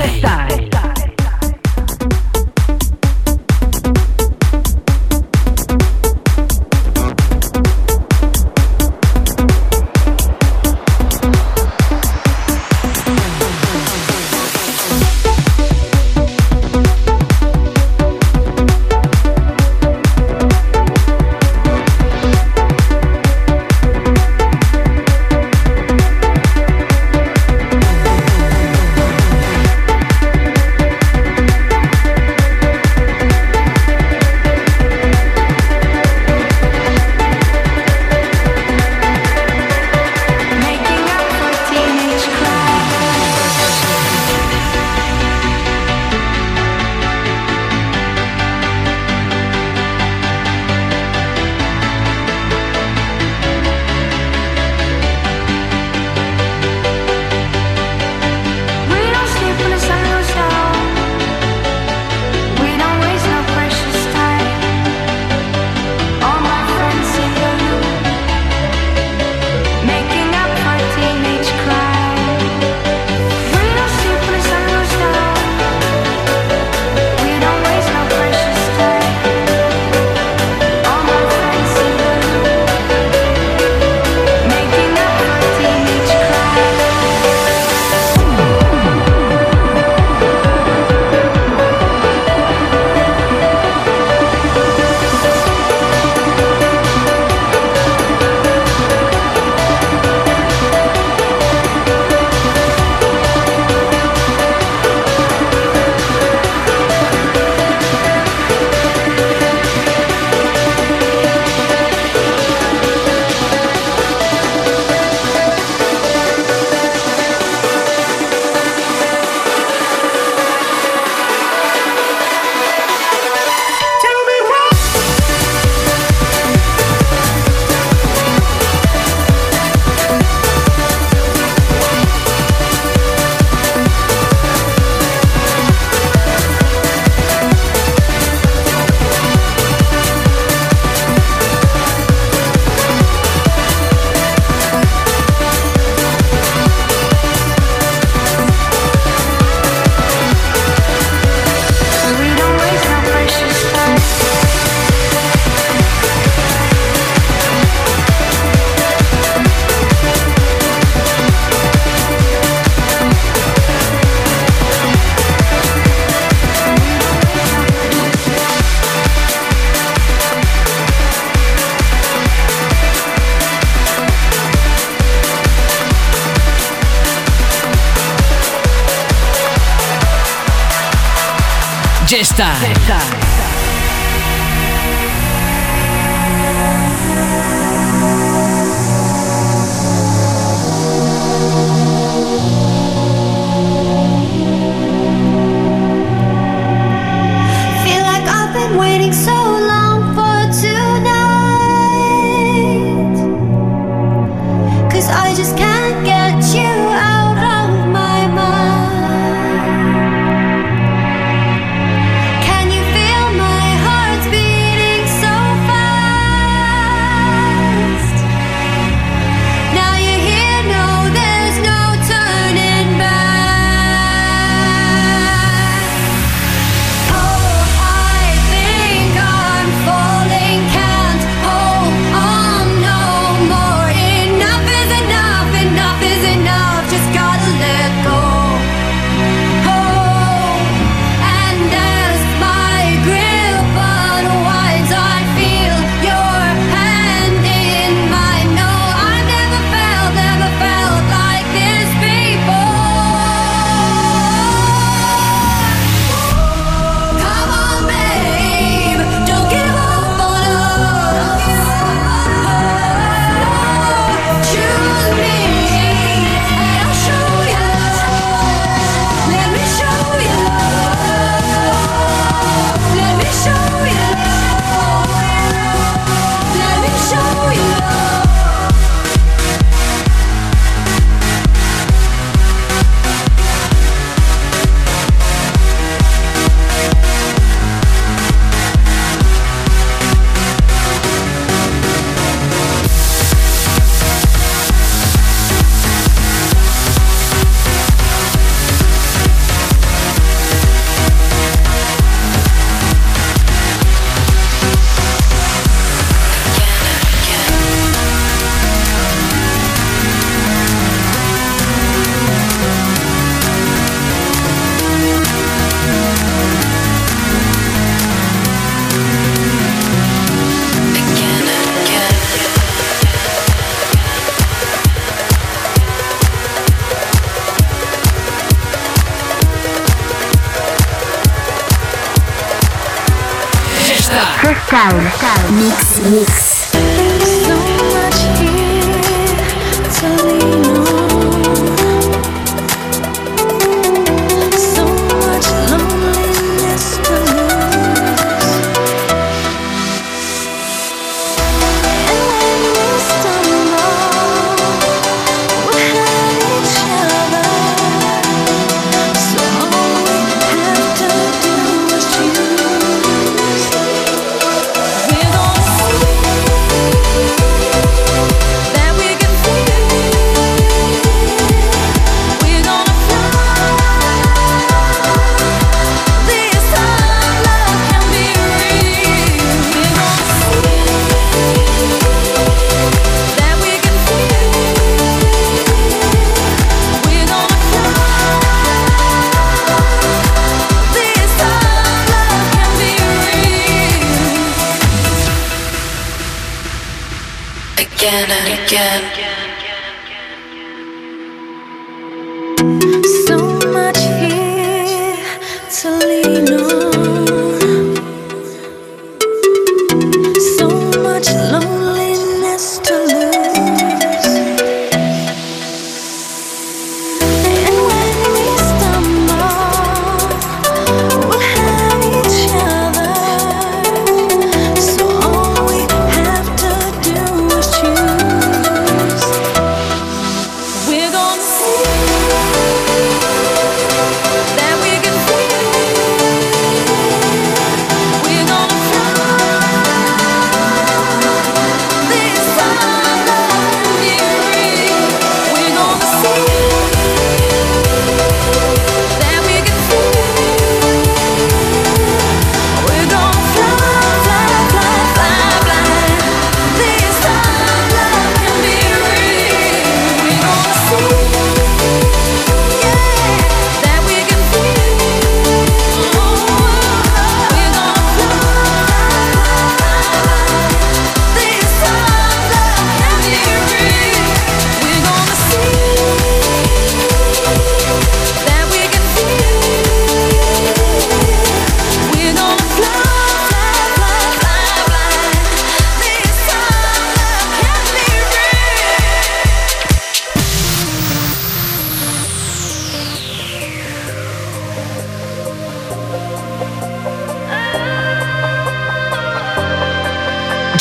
Can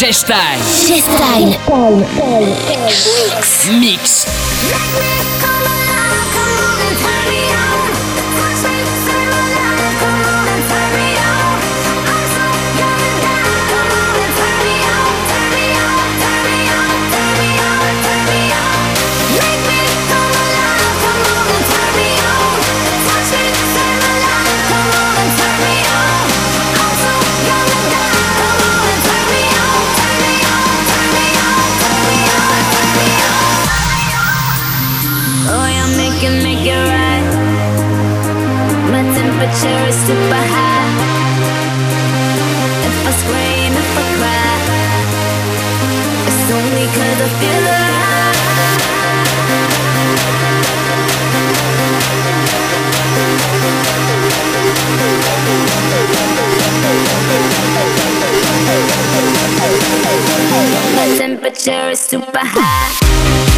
Freestyle. Freestyle. Freestyle. Mix. Mix. cherry super high If I scream, if I cry It's I feel My temperature is super high.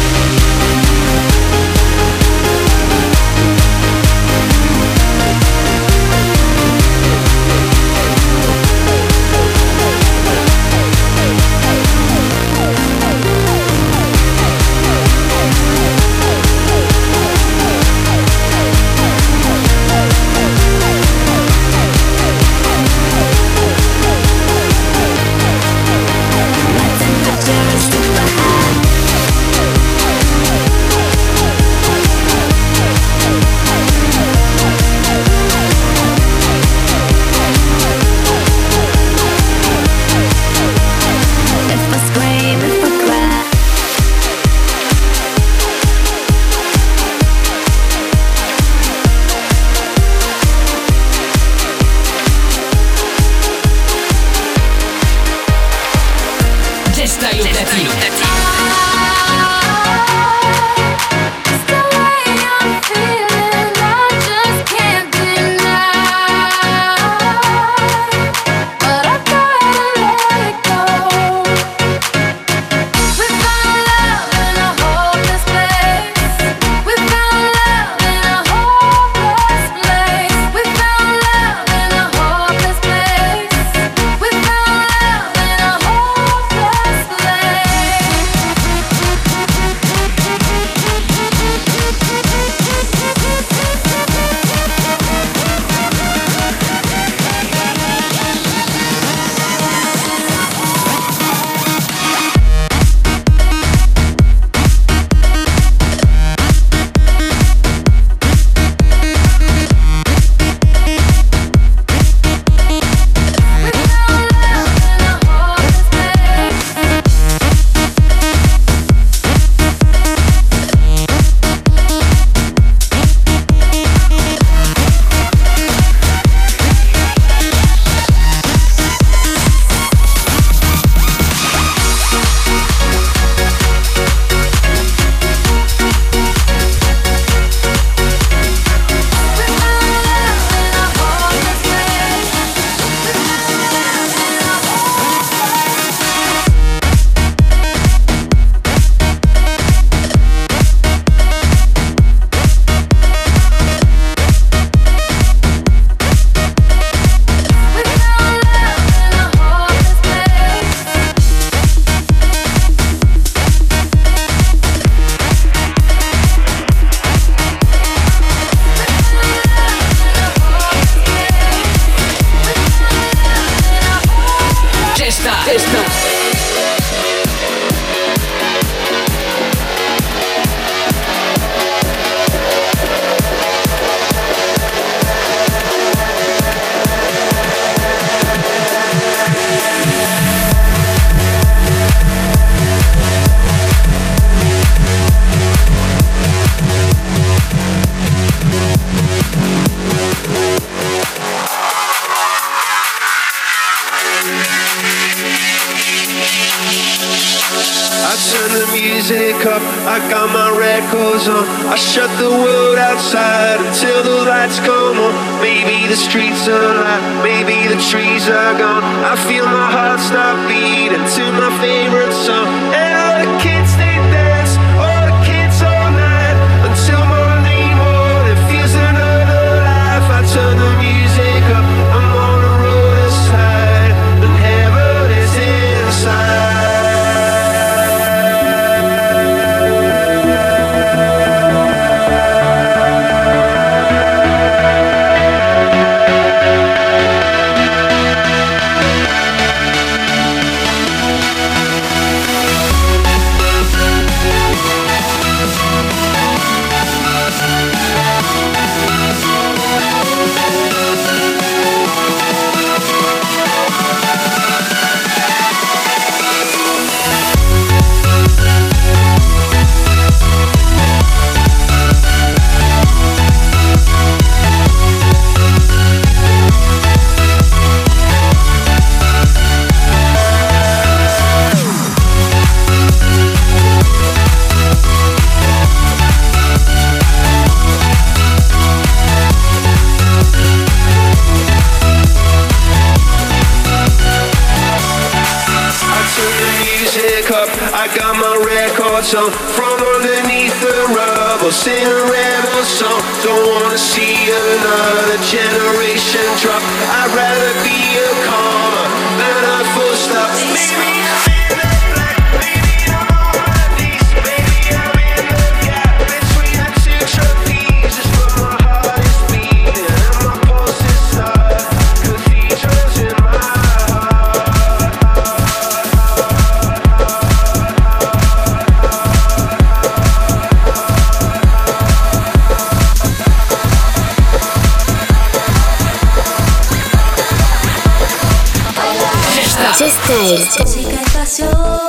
ジェステイ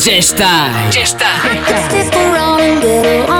J-Style. J-Style. Stick around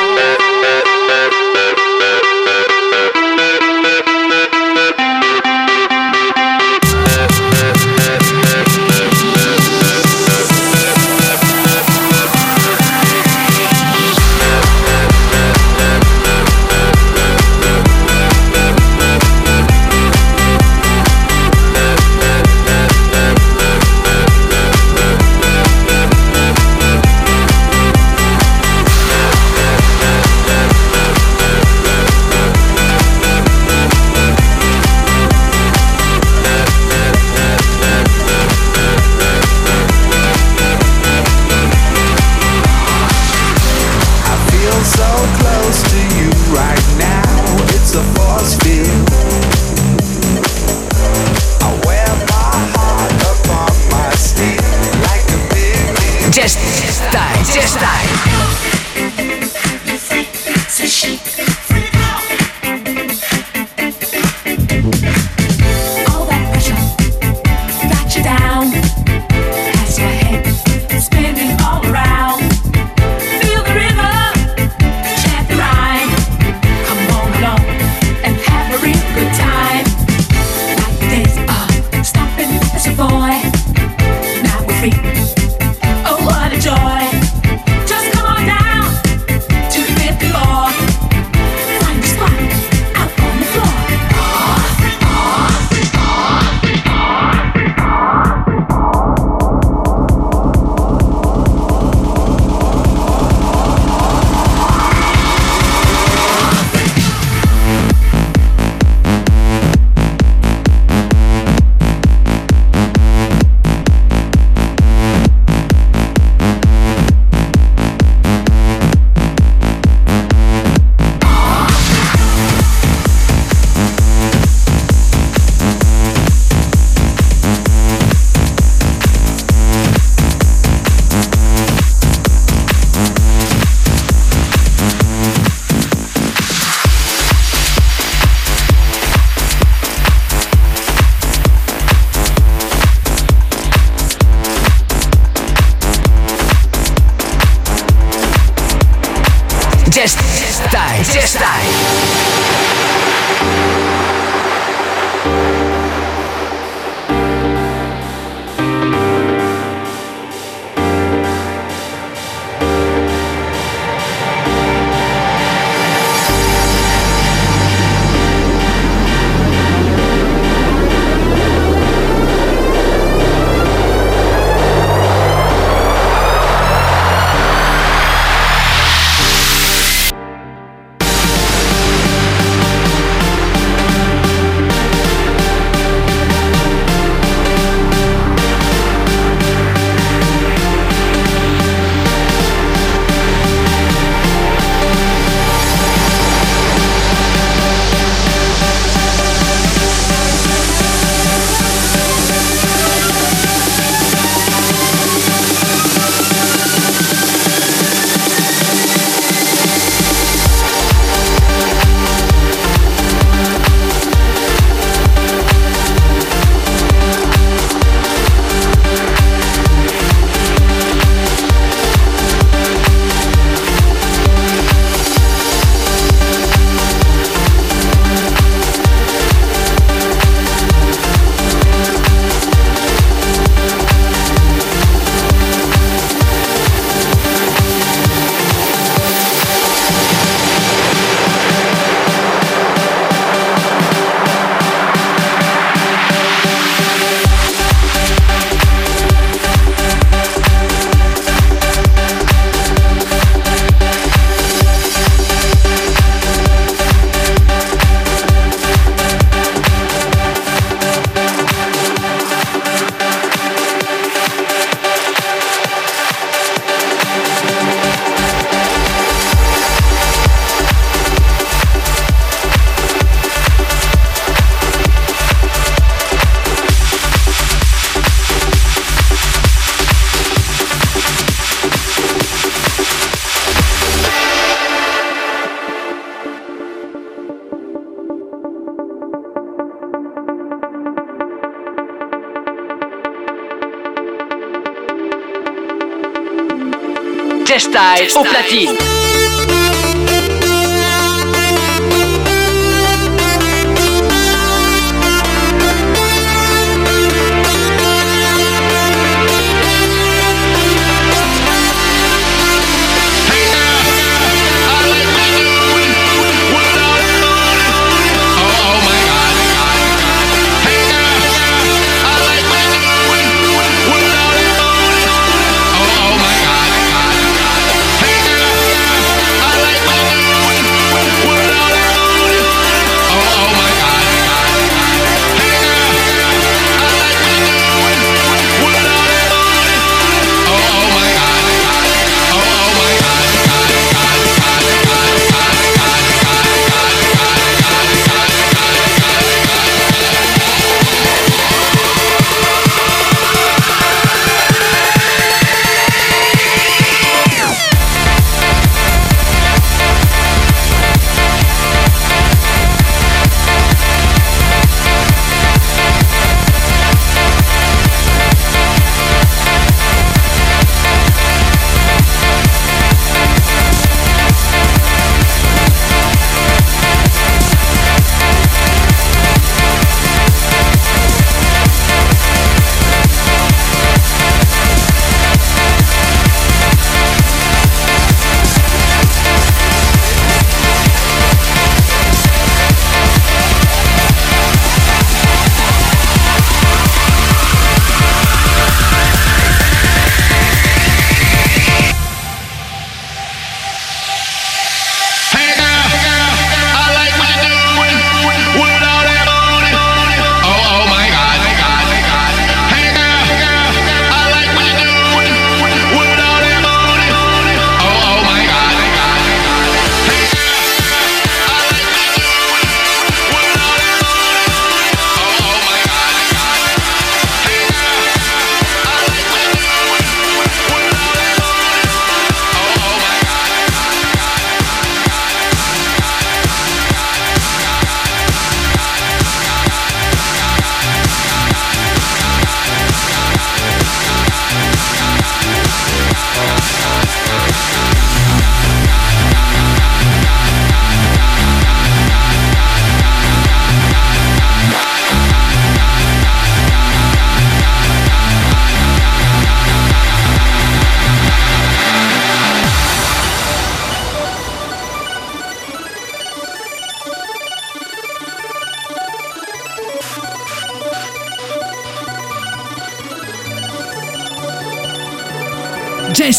России.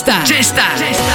Chesta. Chesta. Chesta.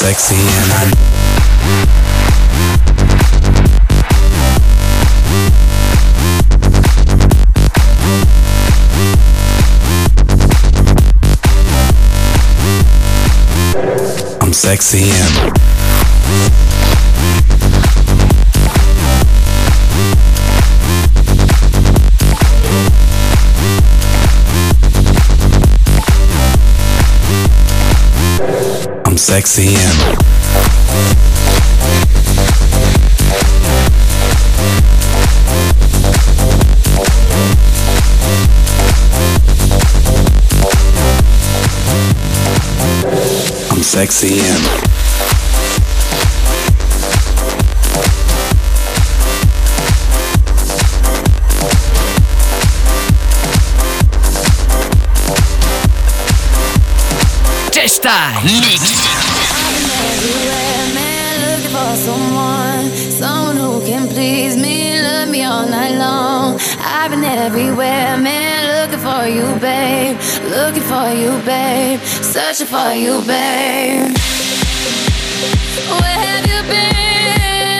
sexy and I know I'm sexy and Sexy M. Sexy M. Time. looking for you, babe. Searching for you, babe. Where have you been?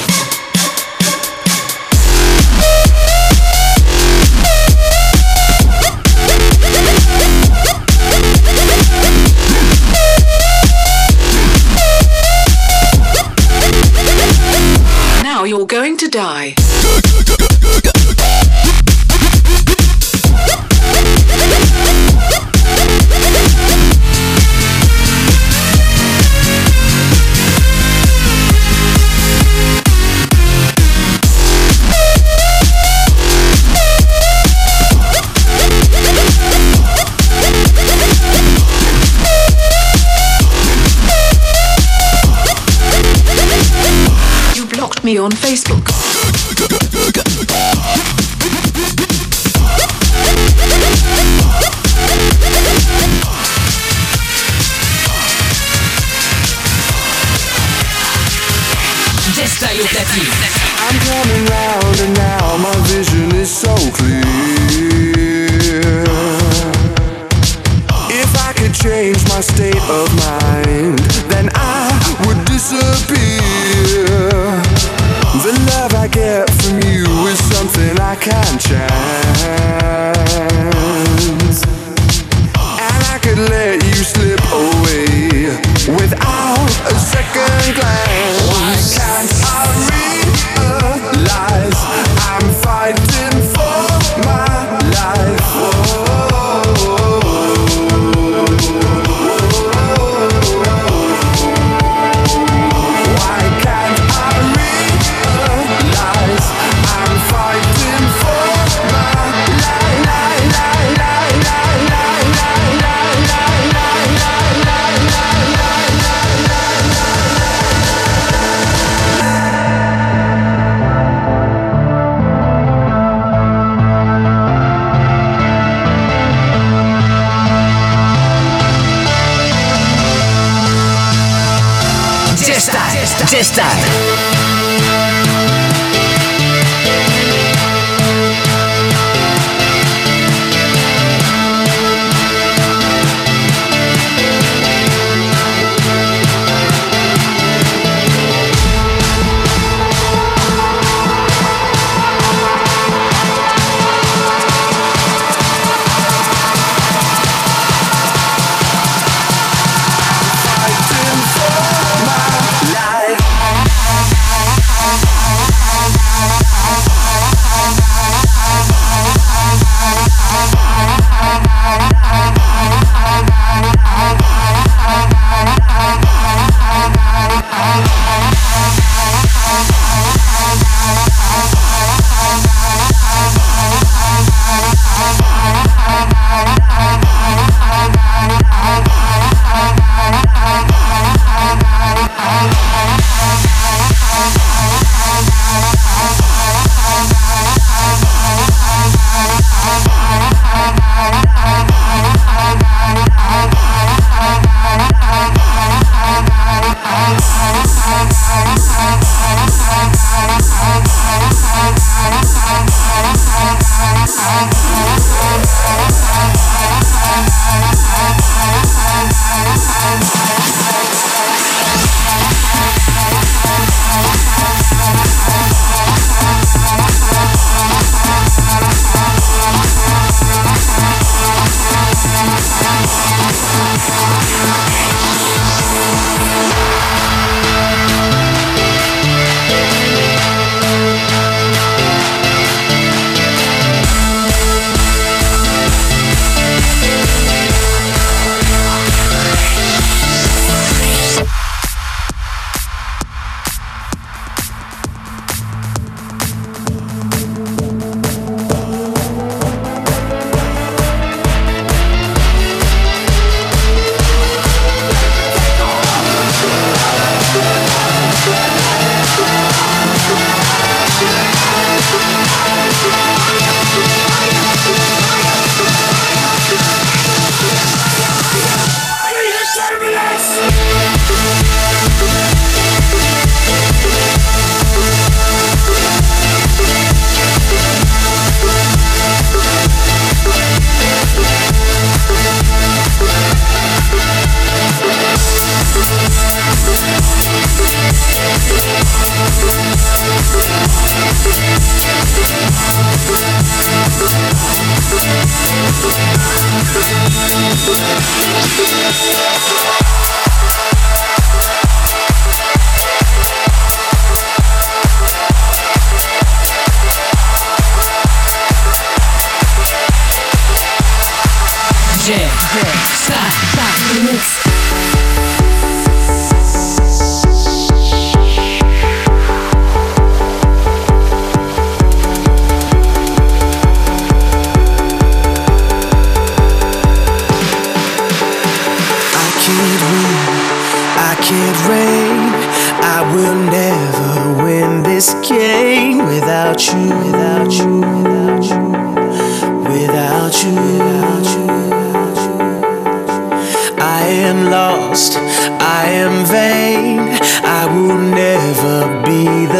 Chestar. Chestar.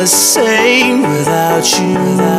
The same without you,